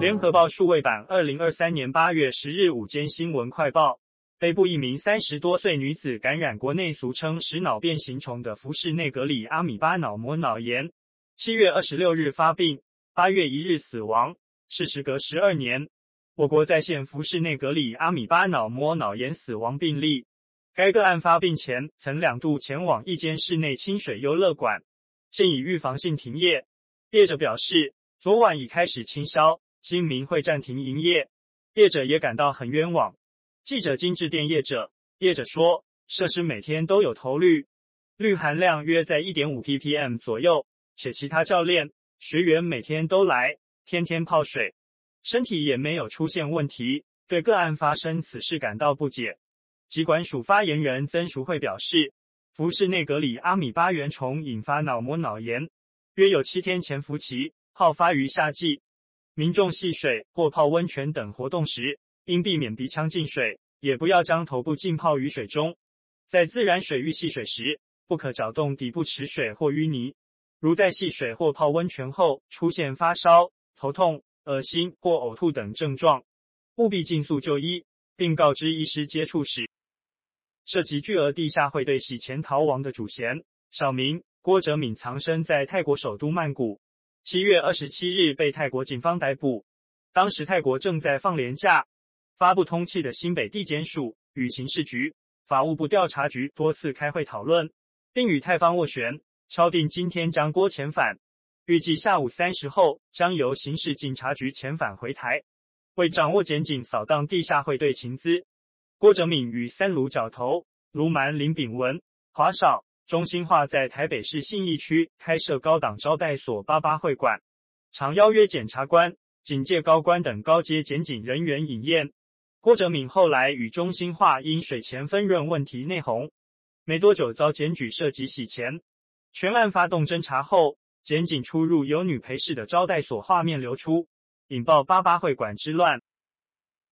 联合报数位版二零二三年八月十日午间新闻快报：北部一名三十多岁女子感染国内俗称食脑变形虫的福氏内格里阿米巴脑膜脑炎，七月二十六日发病，八月一日死亡，是时隔十二年，我国再现福氏内格里阿米巴脑膜脑炎死亡病例。该个案发病前曾两度前往一间室内清水优乐馆，现已预防性停业。业者表示，昨晚已开始清消，今明会暂停营业。业者也感到很冤枉。记者经致电业者，业者说，设施每天都有投氯，氯含量约在一点五 ppm 左右，且其他教练、学员每天都来，天天泡水，身体也没有出现问题，对个案发生此事感到不解。疾管署发言人曾淑慧表示，福氏内格里阿米巴原虫引发脑膜脑炎。约有七天潜伏期，好发于夏季。民众戏水或泡温泉等活动时，应避免鼻腔进水，也不要将头部浸泡于水中。在自然水域戏水时，不可搅动底部池水或淤泥。如在戏水或泡温泉后出现发烧、头痛、恶心或呕吐等症状，务必尽速就医，并告知医师接触史。涉及巨额地下汇兑洗钱逃亡的主嫌小明。郭哲敏藏身在泰国首都曼谷，七月二十七日被泰国警方逮捕。当时泰国正在放年假，发布通缉的新北地检署与刑事局、法务部调查局多次开会讨论，并与泰方斡旋，敲定今天将郭遣返，预计下午三时后将由刑事警察局遣返回台。为掌握检警扫荡地下汇兑情资，郭哲敏与三卢角头、卢蛮林炳文、华少。中心化在台北市信义区开设高档招待所八八会馆，常邀约检察官、警界高官等高阶检警人员饮宴。郭哲敏后来与中心化因水钱分润问题内讧，没多久遭检举涉及洗钱。全案发动侦查后，检警出入有女陪侍的招待所画面流出，引爆八八会馆之乱。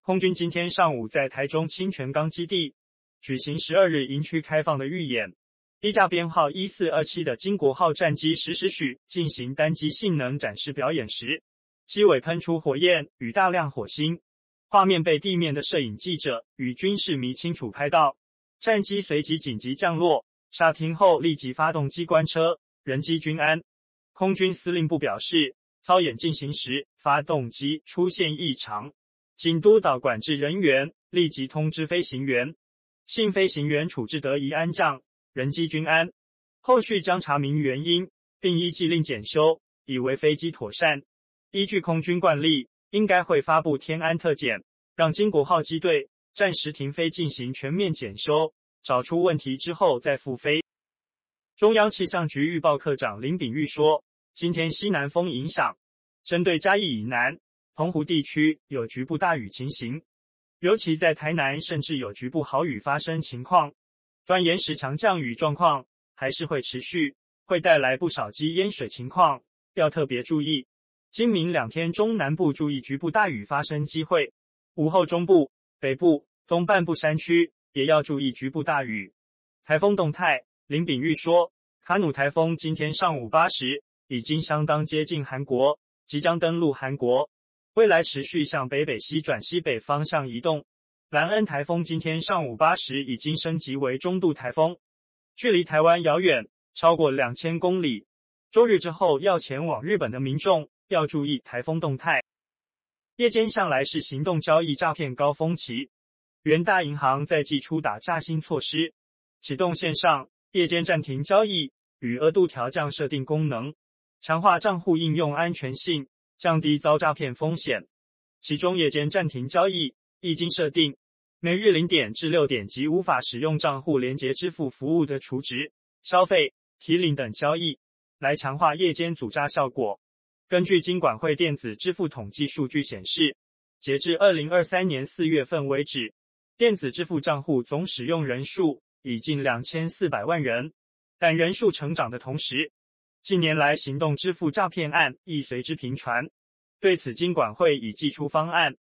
空军今天上午在台中清泉岗基地举行十二日营区开放的预演。一架编号一四二七的金国号战机十时许进行单机性能展示表演时，机尾喷出火焰与大量火星，画面被地面的摄影记者与军事迷清楚拍到。战机随即紧急降落，刹停后立即发动机关车，人机均安。空军司令部表示，操演进行时发动机出现异常，经督导管制人员立即通知飞行员，幸飞行员处置得宜安降。人机均安，后续将查明原因，并依既令检修，以为飞机妥善。依据空军惯例，应该会发布天安特检，让金国号机队暂时停飞进行全面检修，找出问题之后再复飞。中央气象局预报课长林炳玉说，今天西南风影响，针对嘉义以南、澎湖地区有局部大雨情形，尤其在台南，甚至有局部豪雨发生情况。断岩石强降雨状况还是会持续，会带来不少积淹水情况，要特别注意。今明两天中南部注意局部大雨发生机会，午后中部、北部、东半部山区也要注意局部大雨。台风动态，林炳玉说，卡努台风今天上午八时已经相当接近韩国，即将登陆韩国，未来持续向北北西转西北方向移动。兰恩台风今天上午八时已经升级为中度台风，距离台湾遥远，超过两千公里。周日之后要前往日本的民众要注意台风动态。夜间向来是行动交易诈骗高峰期，元大银行在祭出打诈新措施，启动线上夜间暂停交易与额度调降设定功能，强化账户应用安全性，降低遭诈骗风险。其中夜间暂停交易。一经设定，每日零点至六点即无法使用账户连接支付服务的储值、消费、提领等交易，来强化夜间阻诈效果。根据金管会电子支付统计数据显示，截至二零二三年四月份为止，电子支付账户总使用人数已近两千四百万人。但人数成长的同时，近年来行动支付诈骗案亦随之频传。对此，金管会已祭出方案。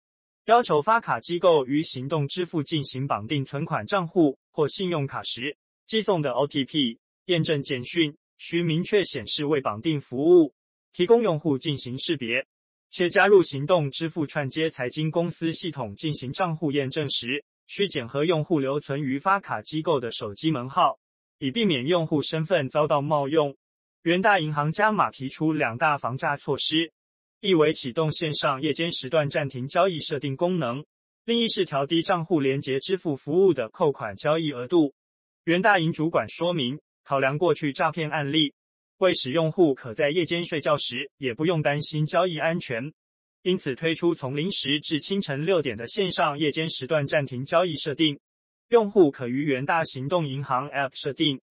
要求发卡机构于行动支付进行绑定存款账户或信用卡时，寄送的 OTP 验证简讯需明确显示未绑定服务，提供用户进行识别。且加入行动支付串接财经公司系统进行账户验证时，需检核用户留存于发卡机构的手机门号，以避免用户身份遭到冒用。元大银行加码提出两大防诈措施，一为启动线上夜间时段暂停交易设定功能，另一是调低账户连接支付服务的扣款交易额度。元大银主管说明，考量过去诈骗案例，为使用户可在夜间睡觉时也不用担心交易安全，因此推出从零时至清晨六点的线上夜间时段暂停交易设定，用户可于元大行动银行 App 设定。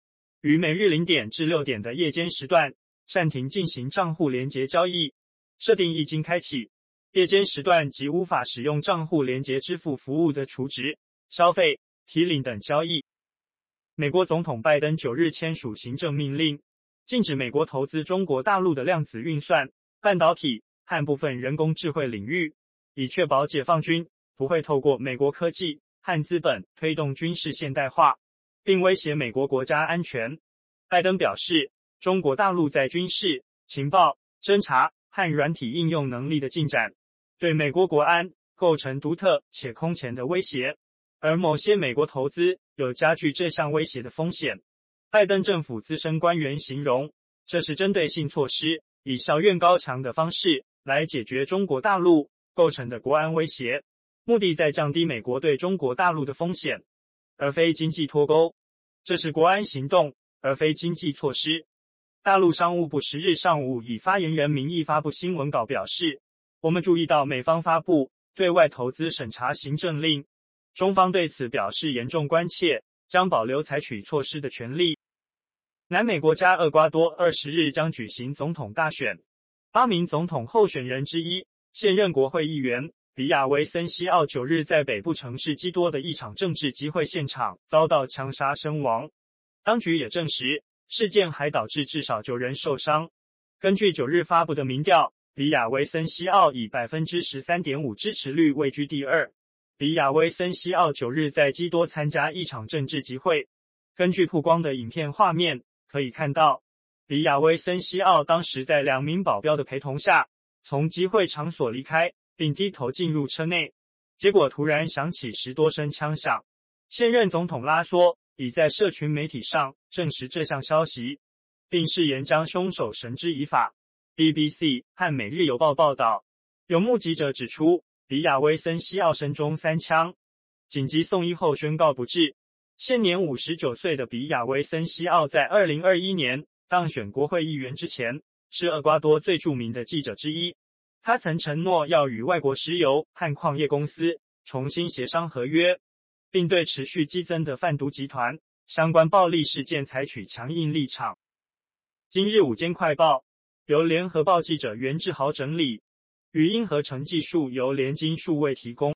于每日零点至六点的夜间时段暂停进行账户连接交易，设定一经开启，夜间时段即无法使用账户连接支付服务的储值、消费、提领等交易。美国总统拜登九日签署行政命令，禁止美国投资中国大陆的量子运算、半导体和部分人工智慧领域，以确保解放军不会透过美国科技和资本推动军事现代化。并威胁美国国家安全。拜登表示，中国大陆在军事、情报、侦查和软体应用能力的进展，对美国国安构成独特且空前的威胁，而某些美国投资有加剧这项威胁的风险。拜登政府资深官员形容，这是针对性措施，以小院高墙的方式来解决中国大陆构成的国安威胁，目的在降低美国对中国大陆的风险。而非经济脱钩，这是国安行动，而非经济措施。大陆商务部十日上午以发言人名义发布新闻稿表示：“我们注意到美方发布对外投资审查行政令，中方对此表示严重关切，将保留采取措施的权利。”南美国家厄瓜多二十日将举行总统大选，八名总统候选人之一，现任国会议员。比亚维森西奥九日在北部城市基多的一场政治集会现场遭到枪杀身亡，当局也证实事件还导致至少九人受伤。根据九日发布的民调，比亚维森西奥以百分之十三点五支持率位居第二。比亚维森西奥九日在基多参加一场政治集会，根据曝光的影片画面可以看到，比亚维森西奥当时在两名保镖的陪同下从集会场所离开。并低头进入车内，结果突然响起十多声枪响。现任总统拉索已在社群媒体上证实这项消息，并誓言将凶手绳之以法。BBC 和《每日邮报》报道，有目击者指出，比亚威森西奥身中三枪，紧急送医后宣告不治。现年五十九岁的比亚威森西奥在二零二一年当选国会议员之前，是厄瓜多最著名的记者之一。他曾承诺要与外国石油和矿业公司重新协商合约，并对持续激增的贩毒集团相关暴力事件采取强硬立场。今日午间快报由联合报记者袁志豪整理，语音合成技术由联金数位提供。